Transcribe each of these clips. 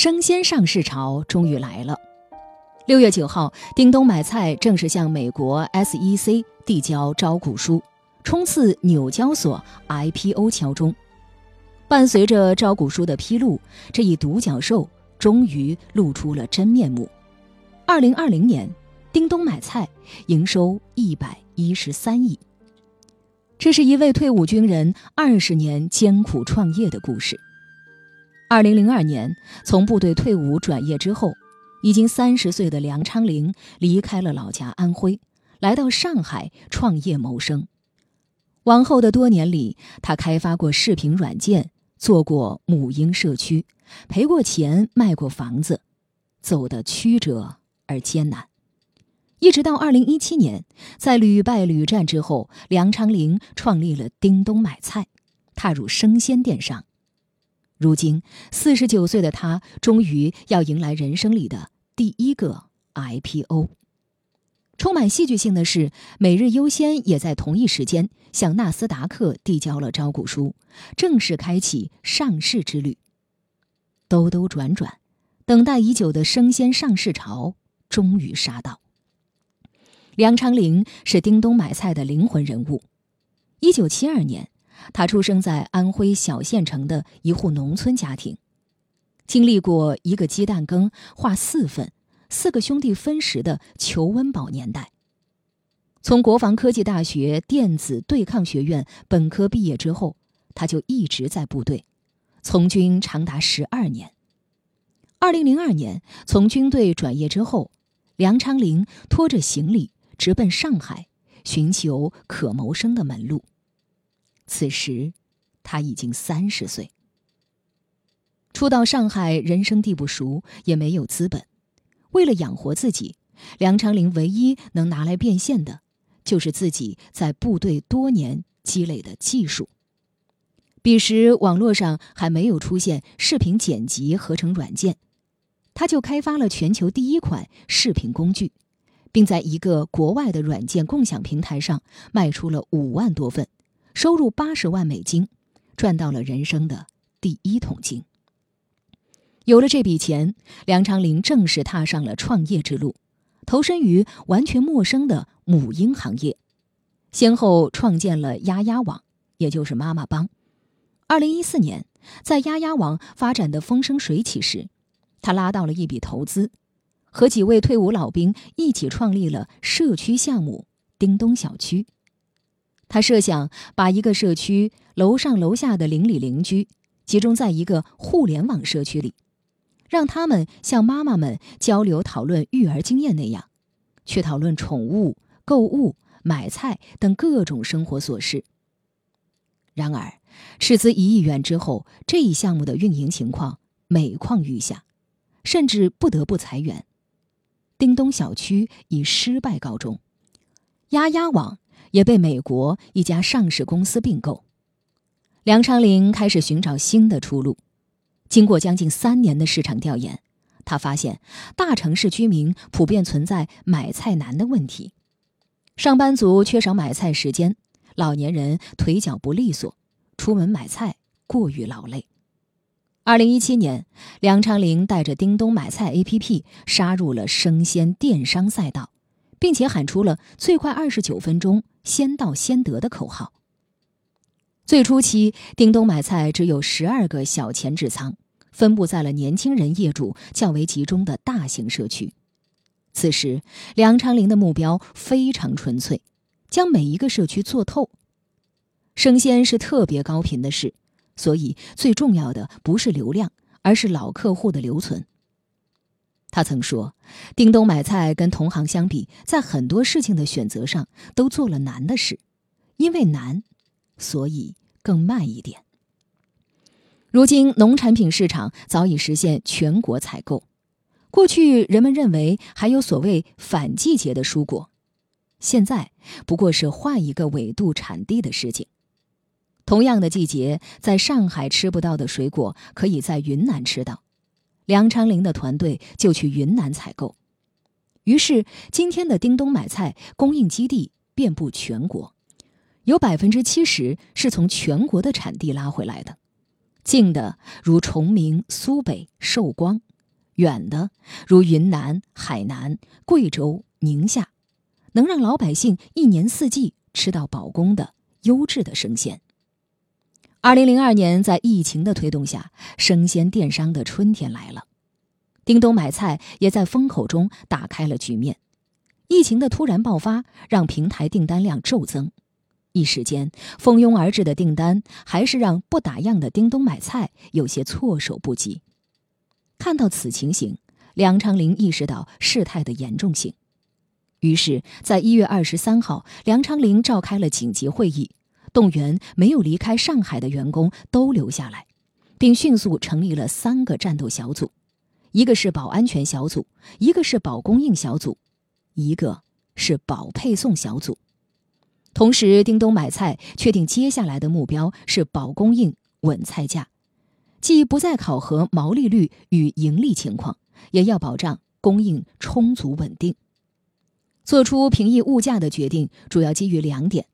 生鲜上市潮终于来了。六月九号，叮咚买菜正式向美国 SEC 递交招股书，冲刺纽交所 IPO 敲钟。伴随着招股书的披露，这一独角兽终于露出了真面目。二零二零年，叮咚买菜营收一百一十三亿。这是一位退伍军人二十年艰苦创业的故事。二零零二年，从部队退伍转业之后，已经三十岁的梁昌龄离开了老家安徽，来到上海创业谋生。往后的多年里，他开发过视频软件，做过母婴社区，赔过钱，卖过房子，走得曲折而艰难。一直到二零一七年，在屡败屡战之后，梁昌龄创立了叮咚买菜，踏入生鲜电商。如今，四十九岁的他终于要迎来人生里的第一个 IPO。充满戏剧性的是，每日优先也在同一时间向纳斯达克递交了招股书，正式开启上市之旅。兜兜转转，等待已久的生鲜上市潮终于杀到。梁昌龄是叮咚买菜的灵魂人物。一九七二年。他出生在安徽小县城的一户农村家庭，经历过一个鸡蛋羹划四份、四个兄弟分食的求温饱年代。从国防科技大学电子对抗学院本科毕业之后，他就一直在部队，从军长达十二年。二零零二年从军队转业之后，梁昌龄拖着行李直奔上海，寻求可谋生的门路。此时，他已经三十岁。初到上海，人生地不熟，也没有资本。为了养活自己，梁昌龄唯一能拿来变现的，就是自己在部队多年积累的技术。彼时，网络上还没有出现视频剪辑合成软件，他就开发了全球第一款视频工具，并在一个国外的软件共享平台上卖出了五万多份。收入八十万美金，赚到了人生的第一桶金。有了这笔钱，梁昌龄正式踏上了创业之路，投身于完全陌生的母婴行业，先后创建了丫丫网，也就是妈妈帮。二零一四年，在丫丫网发展的风生水起时，他拉到了一笔投资，和几位退伍老兵一起创立了社区项目“叮咚小区”。他设想把一个社区楼上楼下的邻里邻居集中在一个互联网社区里，让他们像妈妈们交流讨论育儿经验那样，去讨论宠物、购物、买菜等各种生活琐事。然而，斥资一亿元之后，这一项目的运营情况每况愈下，甚至不得不裁员。叮咚小区以失败告终，丫丫网。也被美国一家上市公司并购，梁昌龄开始寻找新的出路。经过将近三年的市场调研，他发现大城市居民普遍存在买菜难的问题，上班族缺少买菜时间，老年人腿脚不利索，出门买菜过于劳累。二零一七年，梁昌龄带着叮咚买菜 APP 杀入了生鲜电商赛道。并且喊出了“最快二十九分钟，先到先得”的口号。最初期，叮咚买菜只有十二个小前置仓，分布在了年轻人业主较为集中的大型社区。此时，梁昌龄的目标非常纯粹，将每一个社区做透。生鲜是特别高频的事，所以最重要的不是流量，而是老客户的留存。他曾说：“叮咚买菜跟同行相比，在很多事情的选择上都做了难的事，因为难，所以更慢一点。”如今，农产品市场早已实现全国采购。过去人们认为还有所谓反季节的蔬果，现在不过是换一个纬度产地的事情。同样的季节，在上海吃不到的水果，可以在云南吃到。梁昌龄的团队就去云南采购，于是今天的叮咚买菜供应基地遍布全国，有百分之七十是从全国的产地拉回来的，近的如崇明、苏北、寿光。远的如云南、海南、贵州、宁夏，能让老百姓一年四季吃到保供的优质的生鲜。二零零二年，在疫情的推动下，生鲜电商的春天来了。叮咚买菜也在风口中打开了局面。疫情的突然爆发，让平台订单量骤增，一时间蜂拥而至的订单，还是让不打烊的叮咚买菜有些措手不及。看到此情形，梁昌林意识到事态的严重性，于是，在一月二十三号，梁昌林召开了紧急会议。动员没有离开上海的员工都留下来，并迅速成立了三个战斗小组：一个是保安全小组，一个是保供应小组，一个是保配送小组。同时，叮咚买菜确定接下来的目标是保供应、稳菜价，既不再考核毛利率与盈利情况，也要保障供应充足稳定。做出平抑物价的决定，主要基于两点：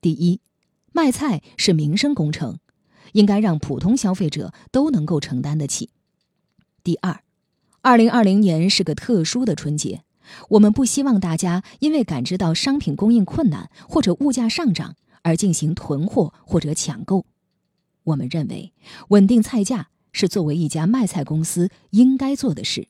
第一，卖菜是民生工程，应该让普通消费者都能够承担得起。第二，二零二零年是个特殊的春节，我们不希望大家因为感知到商品供应困难或者物价上涨而进行囤货或者抢购。我们认为，稳定菜价是作为一家卖菜公司应该做的事。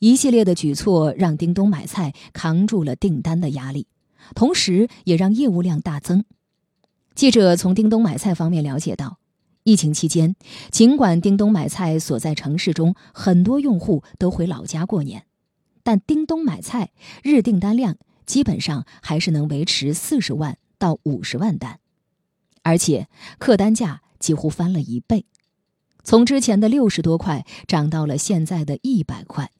一系列的举措让叮咚买菜扛住了订单的压力。同时，也让业务量大增。记者从叮咚买菜方面了解到，疫情期间，尽管叮咚买菜所在城市中很多用户都回老家过年，但叮咚买菜日订单量基本上还是能维持四十万到五十万单，而且客单价几乎翻了一倍，从之前的六十多块涨到了现在的一百块。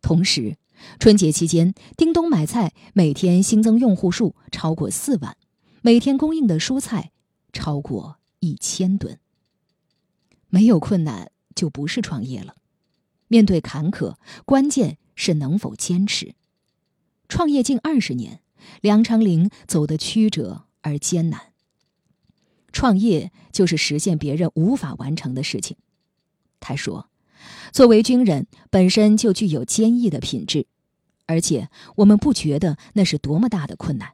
同时，春节期间，叮咚买菜每天新增用户数超过四万，每天供应的蔬菜超过一千吨。没有困难就不是创业了，面对坎坷，关键是能否坚持。创业近二十年，梁长林走得曲折而艰难。创业就是实现别人无法完成的事情，他说。作为军人，本身就具有坚毅的品质，而且我们不觉得那是多么大的困难，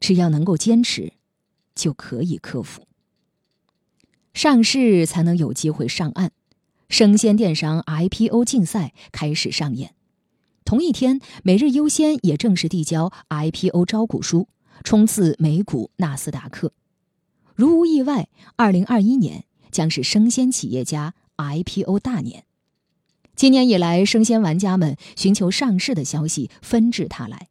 只要能够坚持，就可以克服。上市才能有机会上岸，生鲜电商 IPO 竞赛开始上演。同一天，每日优鲜也正式递交 IPO 招股书，冲刺美股纳斯达克。如无意外，二零二一年将是生鲜企业家 IPO 大年。今年以来，生鲜玩家们寻求上市的消息纷至沓来，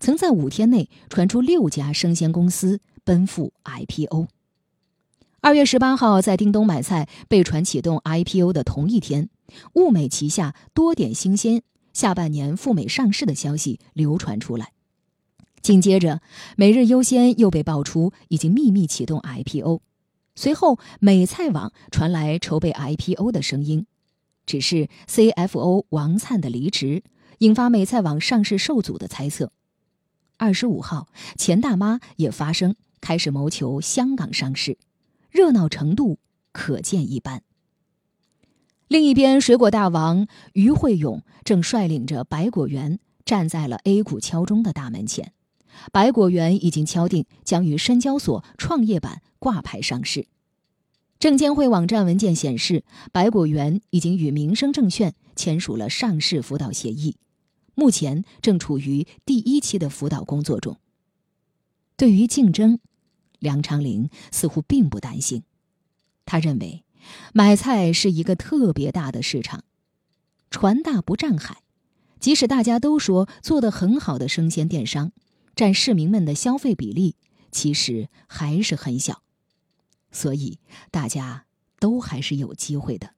曾在五天内传出六家生鲜公司奔赴 IPO。二月十八号，在叮咚买菜被传启动 IPO 的同一天，物美旗下多点新鲜下半年赴美上市的消息流传出来。紧接着，每日优鲜又被爆出已经秘密启动 IPO，随后美菜网传来筹备 IPO 的声音。只是 CFO 王灿的离职，引发美菜网上市受阻的猜测。二十五号，钱大妈也发声，开始谋求香港上市，热闹程度可见一斑。另一边，水果大王于慧勇正率领着百果园站在了 A 股敲钟的大门前。百果园已经敲定将于深交所创业板挂牌上市。证监会网站文件显示，百果园已经与民生证券签署了上市辅导协议，目前正处于第一期的辅导工作中。对于竞争，梁长林似乎并不担心。他认为，买菜是一个特别大的市场，船大不占海，即使大家都说做得很好的生鲜电商，占市民们的消费比例其实还是很小。所以，大家都还是有机会的。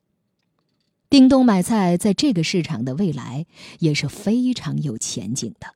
叮咚买菜在这个市场的未来也是非常有前景的。